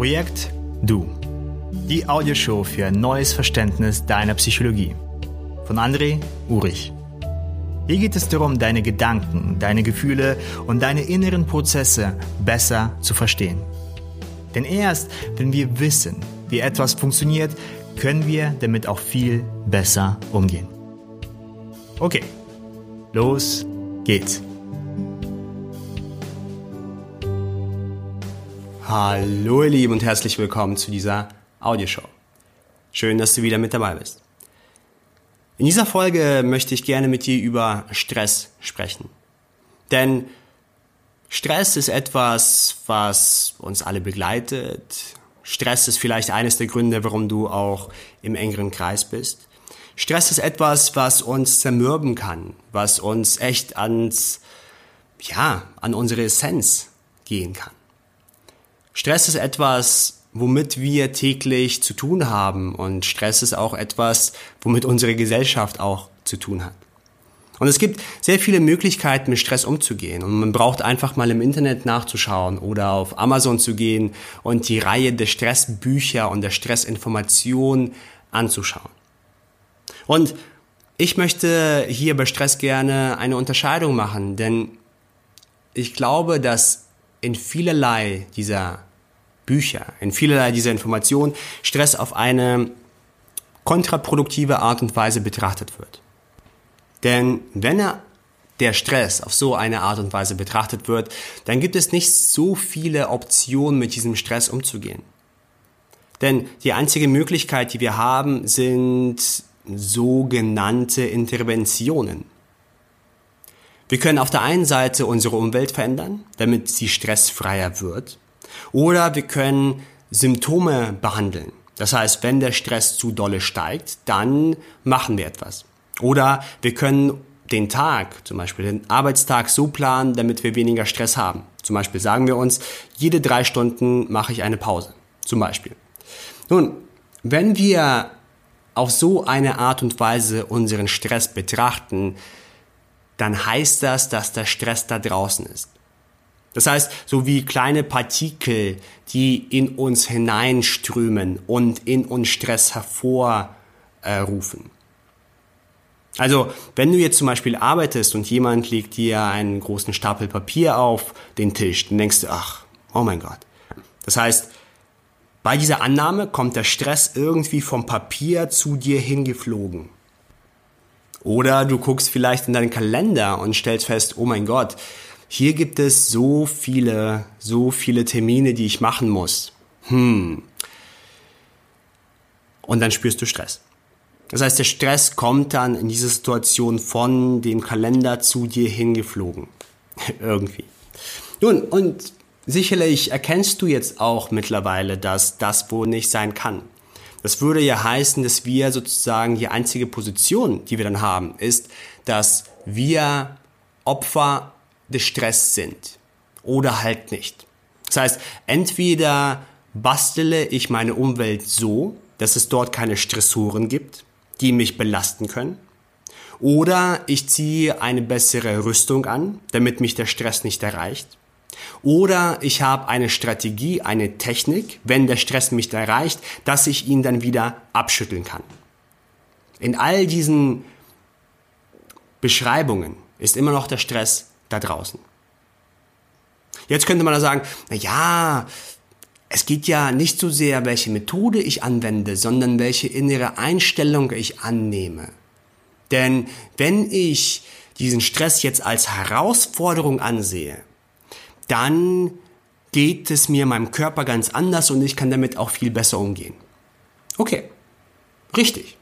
Projekt Du. Die Audioshow für ein neues Verständnis deiner Psychologie. Von André Urich. Hier geht es darum, deine Gedanken, deine Gefühle und deine inneren Prozesse besser zu verstehen. Denn erst, wenn wir wissen, wie etwas funktioniert, können wir damit auch viel besser umgehen. Okay, los geht's. Hallo ihr Lieben und herzlich willkommen zu dieser Audioshow. Schön, dass du wieder mit dabei bist. In dieser Folge möchte ich gerne mit dir über Stress sprechen. Denn Stress ist etwas, was uns alle begleitet. Stress ist vielleicht eines der Gründe, warum du auch im engeren Kreis bist. Stress ist etwas, was uns zermürben kann, was uns echt ans, ja, an unsere Essenz gehen kann. Stress ist etwas, womit wir täglich zu tun haben und Stress ist auch etwas, womit unsere Gesellschaft auch zu tun hat. Und es gibt sehr viele Möglichkeiten, mit Stress umzugehen. Und man braucht einfach mal im Internet nachzuschauen oder auf Amazon zu gehen und die Reihe der Stressbücher und der Stressinformationen anzuschauen. Und ich möchte hier bei Stress gerne eine Unterscheidung machen, denn ich glaube, dass in vielerlei dieser Bücher, in vielerlei dieser Informationen Stress auf eine kontraproduktive Art und Weise betrachtet wird. Denn wenn er der Stress auf so eine Art und Weise betrachtet wird, dann gibt es nicht so viele Optionen, mit diesem Stress umzugehen. Denn die einzige Möglichkeit, die wir haben, sind sogenannte Interventionen. Wir können auf der einen Seite unsere Umwelt verändern, damit sie stressfreier wird. Oder wir können Symptome behandeln. Das heißt, wenn der Stress zu dolle steigt, dann machen wir etwas. Oder wir können den Tag, zum Beispiel den Arbeitstag so planen, damit wir weniger Stress haben. Zum Beispiel sagen wir uns, jede drei Stunden mache ich eine Pause. Zum Beispiel. Nun, wenn wir auf so eine Art und Weise unseren Stress betrachten, dann heißt das, dass der Stress da draußen ist. Das heißt, so wie kleine Partikel, die in uns hineinströmen und in uns Stress hervorrufen. Also, wenn du jetzt zum Beispiel arbeitest und jemand legt dir einen großen Stapel Papier auf den Tisch, dann denkst du, ach, oh mein Gott. Das heißt, bei dieser Annahme kommt der Stress irgendwie vom Papier zu dir hingeflogen. Oder du guckst vielleicht in deinen Kalender und stellst fest, oh mein Gott, hier gibt es so viele, so viele Termine, die ich machen muss. Hm. Und dann spürst du Stress. Das heißt, der Stress kommt dann in diese Situation von dem Kalender zu dir hingeflogen. Irgendwie. Nun, und sicherlich erkennst du jetzt auch mittlerweile, dass das wohl nicht sein kann. Das würde ja heißen, dass wir sozusagen die einzige Position, die wir dann haben, ist, dass wir Opfer des Stress sind oder halt nicht. Das heißt, entweder bastele ich meine Umwelt so, dass es dort keine Stressoren gibt, die mich belasten können, oder ich ziehe eine bessere Rüstung an, damit mich der Stress nicht erreicht. Oder ich habe eine Strategie, eine Technik, wenn der Stress mich erreicht, dass ich ihn dann wieder abschütteln kann. In all diesen Beschreibungen ist immer noch der Stress da draußen. Jetzt könnte man da sagen, na ja, es geht ja nicht so sehr, welche Methode ich anwende, sondern welche innere Einstellung ich annehme. Denn wenn ich diesen Stress jetzt als Herausforderung ansehe, dann geht es mir meinem Körper ganz anders und ich kann damit auch viel besser umgehen. Okay, richtig.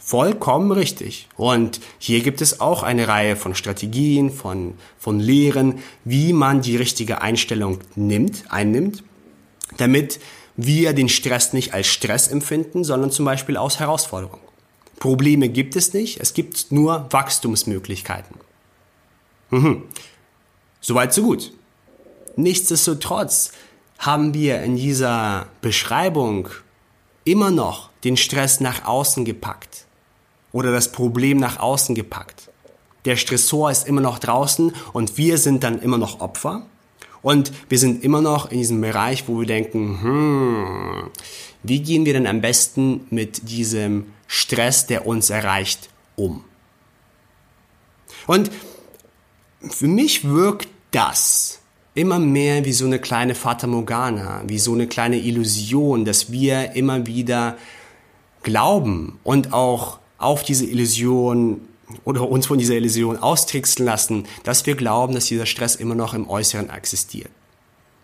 Vollkommen richtig. Und hier gibt es auch eine Reihe von Strategien, von, von Lehren, wie man die richtige Einstellung nimmt, einnimmt, damit wir den Stress nicht als Stress empfinden, sondern zum Beispiel als Herausforderung. Probleme gibt es nicht, es gibt nur Wachstumsmöglichkeiten. Mhm. Soweit so gut. Nichtsdestotrotz haben wir in dieser Beschreibung immer noch den Stress nach außen gepackt oder das Problem nach außen gepackt. Der Stressor ist immer noch draußen und wir sind dann immer noch Opfer. Und wir sind immer noch in diesem Bereich, wo wir denken, hm, wie gehen wir denn am besten mit diesem Stress, der uns erreicht, um? Und für mich wirkt das immer mehr wie so eine kleine Fata Morgana, wie so eine kleine Illusion, dass wir immer wieder glauben und auch auf diese Illusion oder uns von dieser Illusion austricksen lassen, dass wir glauben, dass dieser Stress immer noch im Äußeren existiert.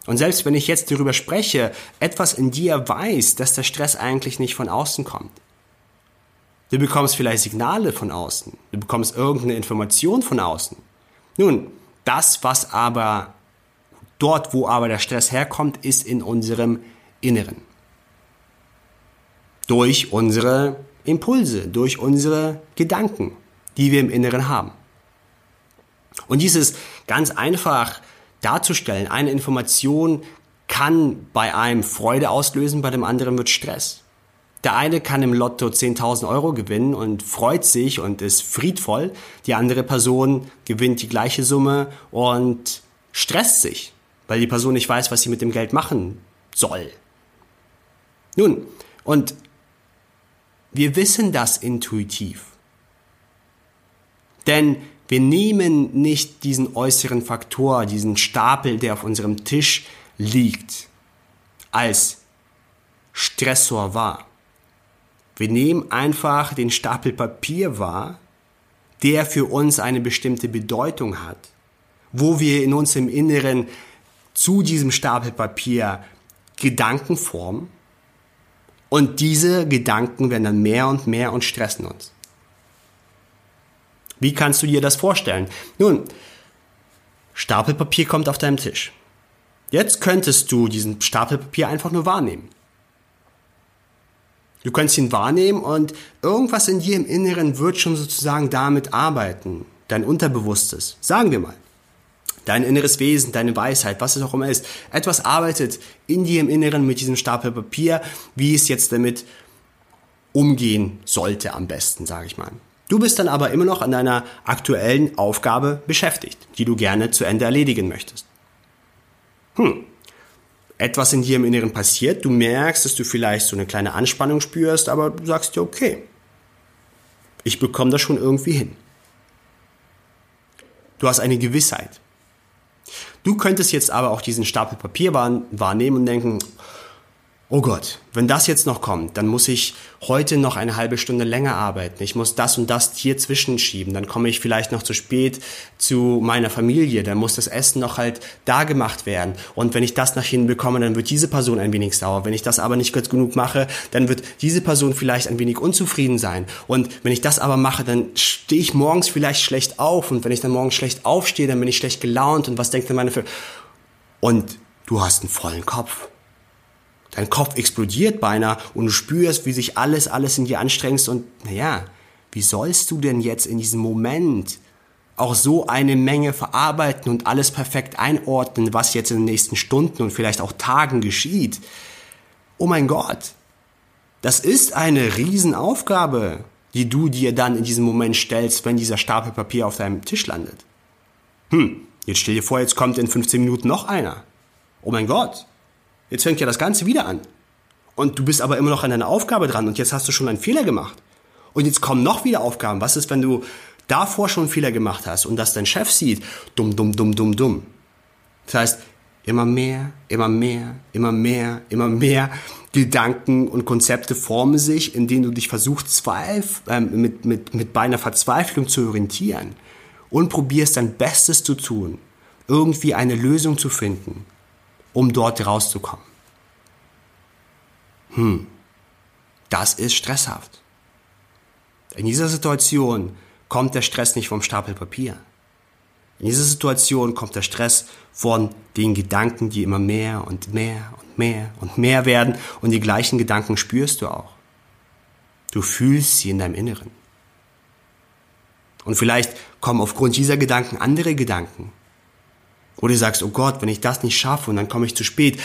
Und selbst wenn ich jetzt darüber spreche, etwas in dir weiß, dass der Stress eigentlich nicht von außen kommt. Du bekommst vielleicht Signale von außen, du bekommst irgendeine Information von außen. Nun, das, was aber dort, wo aber der Stress herkommt, ist in unserem Inneren. Durch unsere Impulse, durch unsere Gedanken die wir im Inneren haben. Und dieses ganz einfach darzustellen, eine Information kann bei einem Freude auslösen, bei dem anderen wird Stress. Der eine kann im Lotto 10.000 Euro gewinnen und freut sich und ist friedvoll. Die andere Person gewinnt die gleiche Summe und stresst sich, weil die Person nicht weiß, was sie mit dem Geld machen soll. Nun, und wir wissen das intuitiv. Denn wir nehmen nicht diesen äußeren Faktor, diesen Stapel, der auf unserem Tisch liegt, als Stressor wahr. Wir nehmen einfach den Stapel Papier wahr, der für uns eine bestimmte Bedeutung hat, wo wir in uns im Inneren zu diesem Stapel Papier Gedanken formen und diese Gedanken werden dann mehr und mehr und stressen uns. Wie kannst du dir das vorstellen? Nun, Stapel Papier kommt auf deinem Tisch. Jetzt könntest du diesen Stapel Papier einfach nur wahrnehmen. Du könntest ihn wahrnehmen und irgendwas in dir im Inneren wird schon sozusagen damit arbeiten. Dein Unterbewusstes, sagen wir mal. Dein inneres Wesen, deine Weisheit, was es auch immer ist. Etwas arbeitet in dir im Inneren mit diesem Stapel Papier, wie es jetzt damit umgehen sollte am besten, sage ich mal. Du bist dann aber immer noch an deiner aktuellen Aufgabe beschäftigt, die du gerne zu Ende erledigen möchtest. Hm. Etwas in dir im Inneren passiert, du merkst, dass du vielleicht so eine kleine Anspannung spürst, aber du sagst dir, okay, ich bekomme das schon irgendwie hin. Du hast eine Gewissheit. Du könntest jetzt aber auch diesen Stapel Papier wahrnehmen und denken, oh Gott, wenn das jetzt noch kommt, dann muss ich heute noch eine halbe Stunde länger arbeiten. Ich muss das und das hier zwischenschieben. Dann komme ich vielleicht noch zu spät zu meiner Familie. Dann muss das Essen noch halt da gemacht werden. Und wenn ich das nach hinten bekomme, dann wird diese Person ein wenig sauer. Wenn ich das aber nicht gut genug mache, dann wird diese Person vielleicht ein wenig unzufrieden sein. Und wenn ich das aber mache, dann stehe ich morgens vielleicht schlecht auf. Und wenn ich dann morgens schlecht aufstehe, dann bin ich schlecht gelaunt. Und was denkt dann meine Familie? Und du hast einen vollen Kopf. Dein Kopf explodiert beinahe und du spürst, wie sich alles, alles in dir anstrengt und naja, wie sollst du denn jetzt in diesem Moment auch so eine Menge verarbeiten und alles perfekt einordnen, was jetzt in den nächsten Stunden und vielleicht auch Tagen geschieht? Oh mein Gott, das ist eine Riesenaufgabe, die du dir dann in diesem Moment stellst, wenn dieser Stapel Papier auf deinem Tisch landet. Hm, jetzt stell dir vor, jetzt kommt in 15 Minuten noch einer. Oh mein Gott, Jetzt fängt ja das Ganze wieder an. Und du bist aber immer noch an deiner Aufgabe dran und jetzt hast du schon einen Fehler gemacht. Und jetzt kommen noch wieder Aufgaben. Was ist, wenn du davor schon einen Fehler gemacht hast und das dein Chef sieht? Dumm, dumm, dumm, dumm, dumm. Das heißt, immer mehr, immer mehr, immer mehr, immer mehr Gedanken und Konzepte formen sich, in denen du dich versuchst, äh, mit, mit, mit beinahe Verzweiflung zu orientieren und probierst dein Bestes zu tun, irgendwie eine Lösung zu finden, um dort rauszukommen. Hm, das ist stresshaft. In dieser Situation kommt der Stress nicht vom Stapel Papier. In dieser Situation kommt der Stress von den Gedanken, die immer mehr und mehr und mehr und mehr werden und die gleichen Gedanken spürst du auch. Du fühlst sie in deinem Inneren. Und vielleicht kommen aufgrund dieser Gedanken andere Gedanken, oder du sagst, oh Gott, wenn ich das nicht schaffe und dann komme ich zu spät,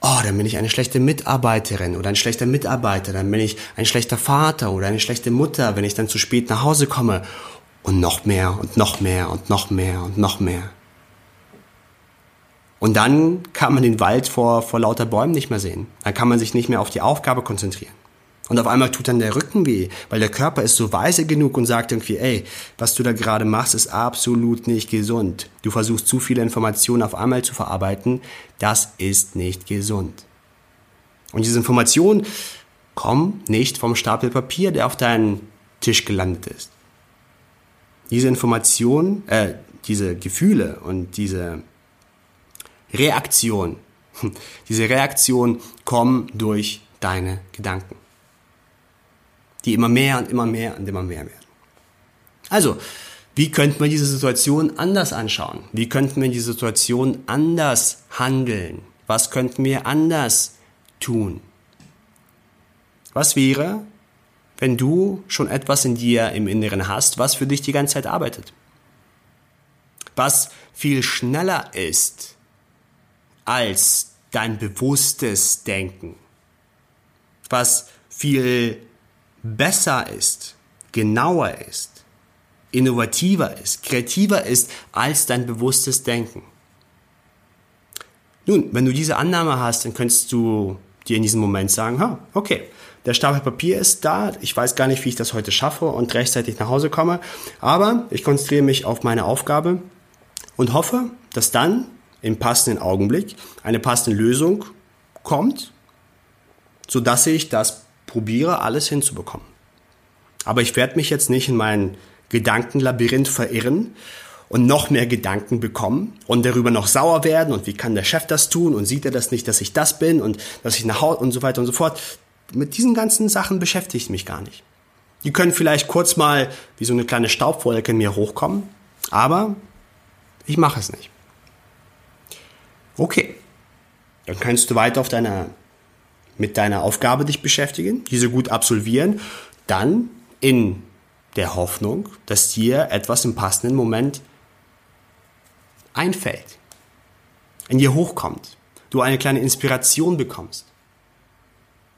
oh, dann bin ich eine schlechte Mitarbeiterin oder ein schlechter Mitarbeiter, dann bin ich ein schlechter Vater oder eine schlechte Mutter, wenn ich dann zu spät nach Hause komme. Und noch mehr und noch mehr und noch mehr und noch mehr. Und dann kann man den Wald vor, vor lauter Bäumen nicht mehr sehen. Dann kann man sich nicht mehr auf die Aufgabe konzentrieren. Und auf einmal tut dann der Rücken weh, weil der Körper ist so weise genug und sagt irgendwie, ey, was du da gerade machst, ist absolut nicht gesund. Du versuchst zu viele Informationen auf einmal zu verarbeiten. Das ist nicht gesund. Und diese Informationen kommen nicht vom Stapel Papier, der auf deinem Tisch gelandet ist. Diese Informationen, äh, diese Gefühle und diese Reaktion, diese Reaktion kommen durch deine Gedanken die immer mehr und immer mehr und immer mehr werden. Also, wie könnten wir diese Situation anders anschauen? Wie könnten wir diese Situation anders handeln? Was könnten wir anders tun? Was wäre, wenn du schon etwas in dir im Inneren hast, was für dich die ganze Zeit arbeitet? Was viel schneller ist als dein bewusstes Denken? Was viel besser ist, genauer ist, innovativer ist, kreativer ist als dein bewusstes Denken. Nun, wenn du diese Annahme hast, dann könntest du dir in diesem Moment sagen, ha, okay, der Stapel Papier ist da, ich weiß gar nicht, wie ich das heute schaffe und rechtzeitig nach Hause komme, aber ich konzentriere mich auf meine Aufgabe und hoffe, dass dann im passenden Augenblick eine passende Lösung kommt, sodass ich das probiere alles hinzubekommen. Aber ich werde mich jetzt nicht in mein Gedankenlabyrinth verirren und noch mehr Gedanken bekommen und darüber noch sauer werden und wie kann der Chef das tun und sieht er das nicht, dass ich das bin und dass ich nach Hause und so weiter und so fort. Mit diesen ganzen Sachen beschäftige ich mich gar nicht. Die können vielleicht kurz mal wie so eine kleine Staubwolke in mir hochkommen, aber ich mache es nicht. Okay, dann kannst du weiter auf deiner mit deiner Aufgabe dich beschäftigen, diese gut absolvieren, dann in der Hoffnung, dass dir etwas im passenden Moment einfällt, in dir hochkommt, du eine kleine Inspiration bekommst.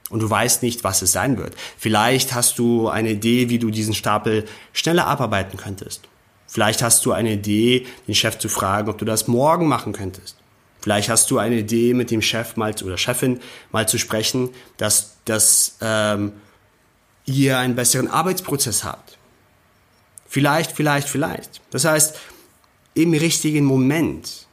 Und du weißt nicht, was es sein wird. Vielleicht hast du eine Idee, wie du diesen Stapel schneller abarbeiten könntest. Vielleicht hast du eine Idee, den Chef zu fragen, ob du das morgen machen könntest. Vielleicht hast du eine Idee, mit dem Chef mal oder Chefin mal zu sprechen, dass, dass ähm, ihr einen besseren Arbeitsprozess habt. Vielleicht, vielleicht, vielleicht. Das heißt, im richtigen Moment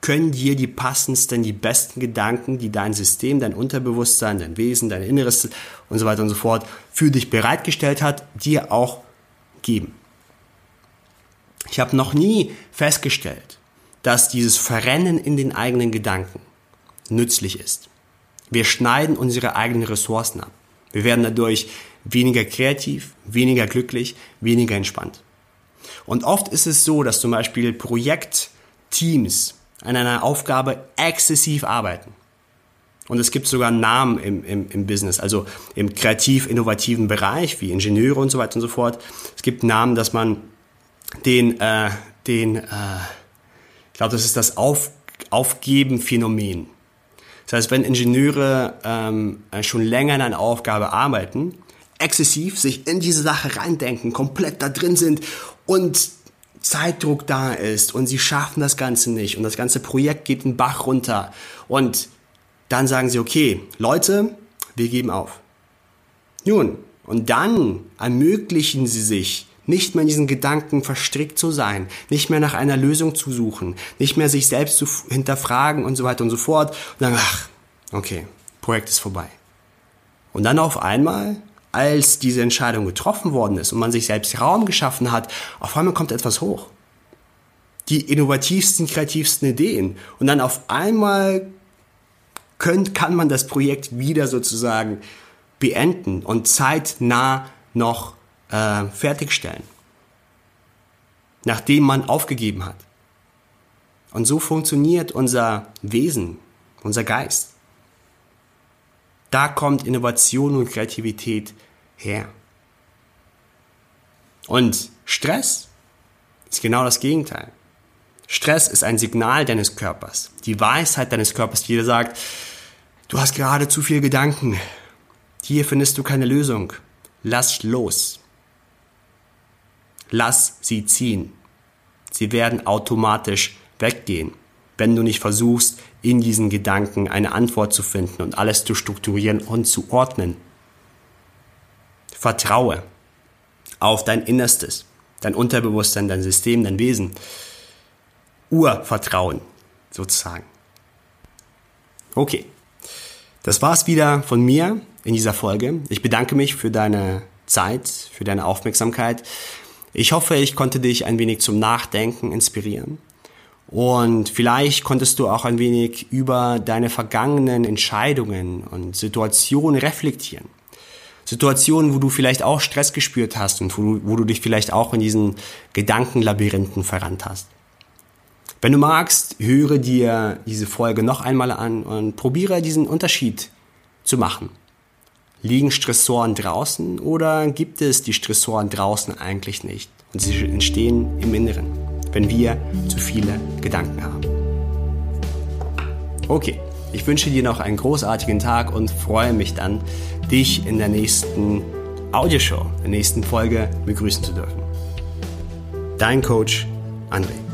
können dir die passendsten, die besten Gedanken, die dein System, dein Unterbewusstsein, dein Wesen, dein Inneres und so weiter und so fort für dich bereitgestellt hat, dir auch geben. Ich habe noch nie festgestellt, dass dieses Verrennen in den eigenen Gedanken nützlich ist. Wir schneiden unsere eigenen Ressourcen ab. Wir werden dadurch weniger kreativ, weniger glücklich, weniger entspannt. Und oft ist es so, dass zum Beispiel Projektteams an einer Aufgabe exzessiv arbeiten. Und es gibt sogar Namen im, im, im Business, also im kreativ-innovativen Bereich, wie Ingenieure und so weiter und so fort. Es gibt Namen, dass man den, äh, den äh, ich glaube, das ist das Auf, Aufgeben-Phänomen. Das heißt, wenn Ingenieure ähm, schon länger an einer Aufgabe arbeiten, exzessiv sich in diese Sache reindenken, komplett da drin sind und Zeitdruck da ist und sie schaffen das Ganze nicht und das ganze Projekt geht den Bach runter und dann sagen sie, okay, Leute, wir geben auf. Nun, und dann ermöglichen sie sich nicht mehr in diesen Gedanken verstrickt zu sein, nicht mehr nach einer Lösung zu suchen, nicht mehr sich selbst zu hinterfragen und so weiter und so fort und dann, ach, okay, Projekt ist vorbei. Und dann auf einmal, als diese Entscheidung getroffen worden ist und man sich selbst Raum geschaffen hat, auf einmal kommt etwas hoch. Die innovativsten, kreativsten Ideen. Und dann auf einmal könnt, kann man das Projekt wieder sozusagen beenden und zeitnah noch äh, fertigstellen, nachdem man aufgegeben hat. Und so funktioniert unser Wesen, unser Geist. Da kommt Innovation und Kreativität her. Und Stress ist genau das Gegenteil. Stress ist ein Signal deines Körpers, die Weisheit deines Körpers, die dir sagt, du hast gerade zu viel Gedanken, hier findest du keine Lösung, lass los. Lass sie ziehen. Sie werden automatisch weggehen, wenn du nicht versuchst, in diesen Gedanken eine Antwort zu finden und alles zu strukturieren und zu ordnen. Vertraue auf dein Innerstes, dein Unterbewusstsein, dein System, dein Wesen. Urvertrauen sozusagen. Okay, das war's wieder von mir in dieser Folge. Ich bedanke mich für deine Zeit, für deine Aufmerksamkeit. Ich hoffe, ich konnte dich ein wenig zum Nachdenken inspirieren. Und vielleicht konntest du auch ein wenig über deine vergangenen Entscheidungen und Situationen reflektieren. Situationen, wo du vielleicht auch Stress gespürt hast und wo du, wo du dich vielleicht auch in diesen Gedankenlabyrinthen verrannt hast. Wenn du magst, höre dir diese Folge noch einmal an und probiere diesen Unterschied zu machen. Liegen Stressoren draußen oder gibt es die Stressoren draußen eigentlich nicht? Und sie entstehen im Inneren, wenn wir zu viele Gedanken haben. Okay, ich wünsche dir noch einen großartigen Tag und freue mich dann, dich in der nächsten Audioshow, der nächsten Folge begrüßen zu dürfen. Dein Coach André.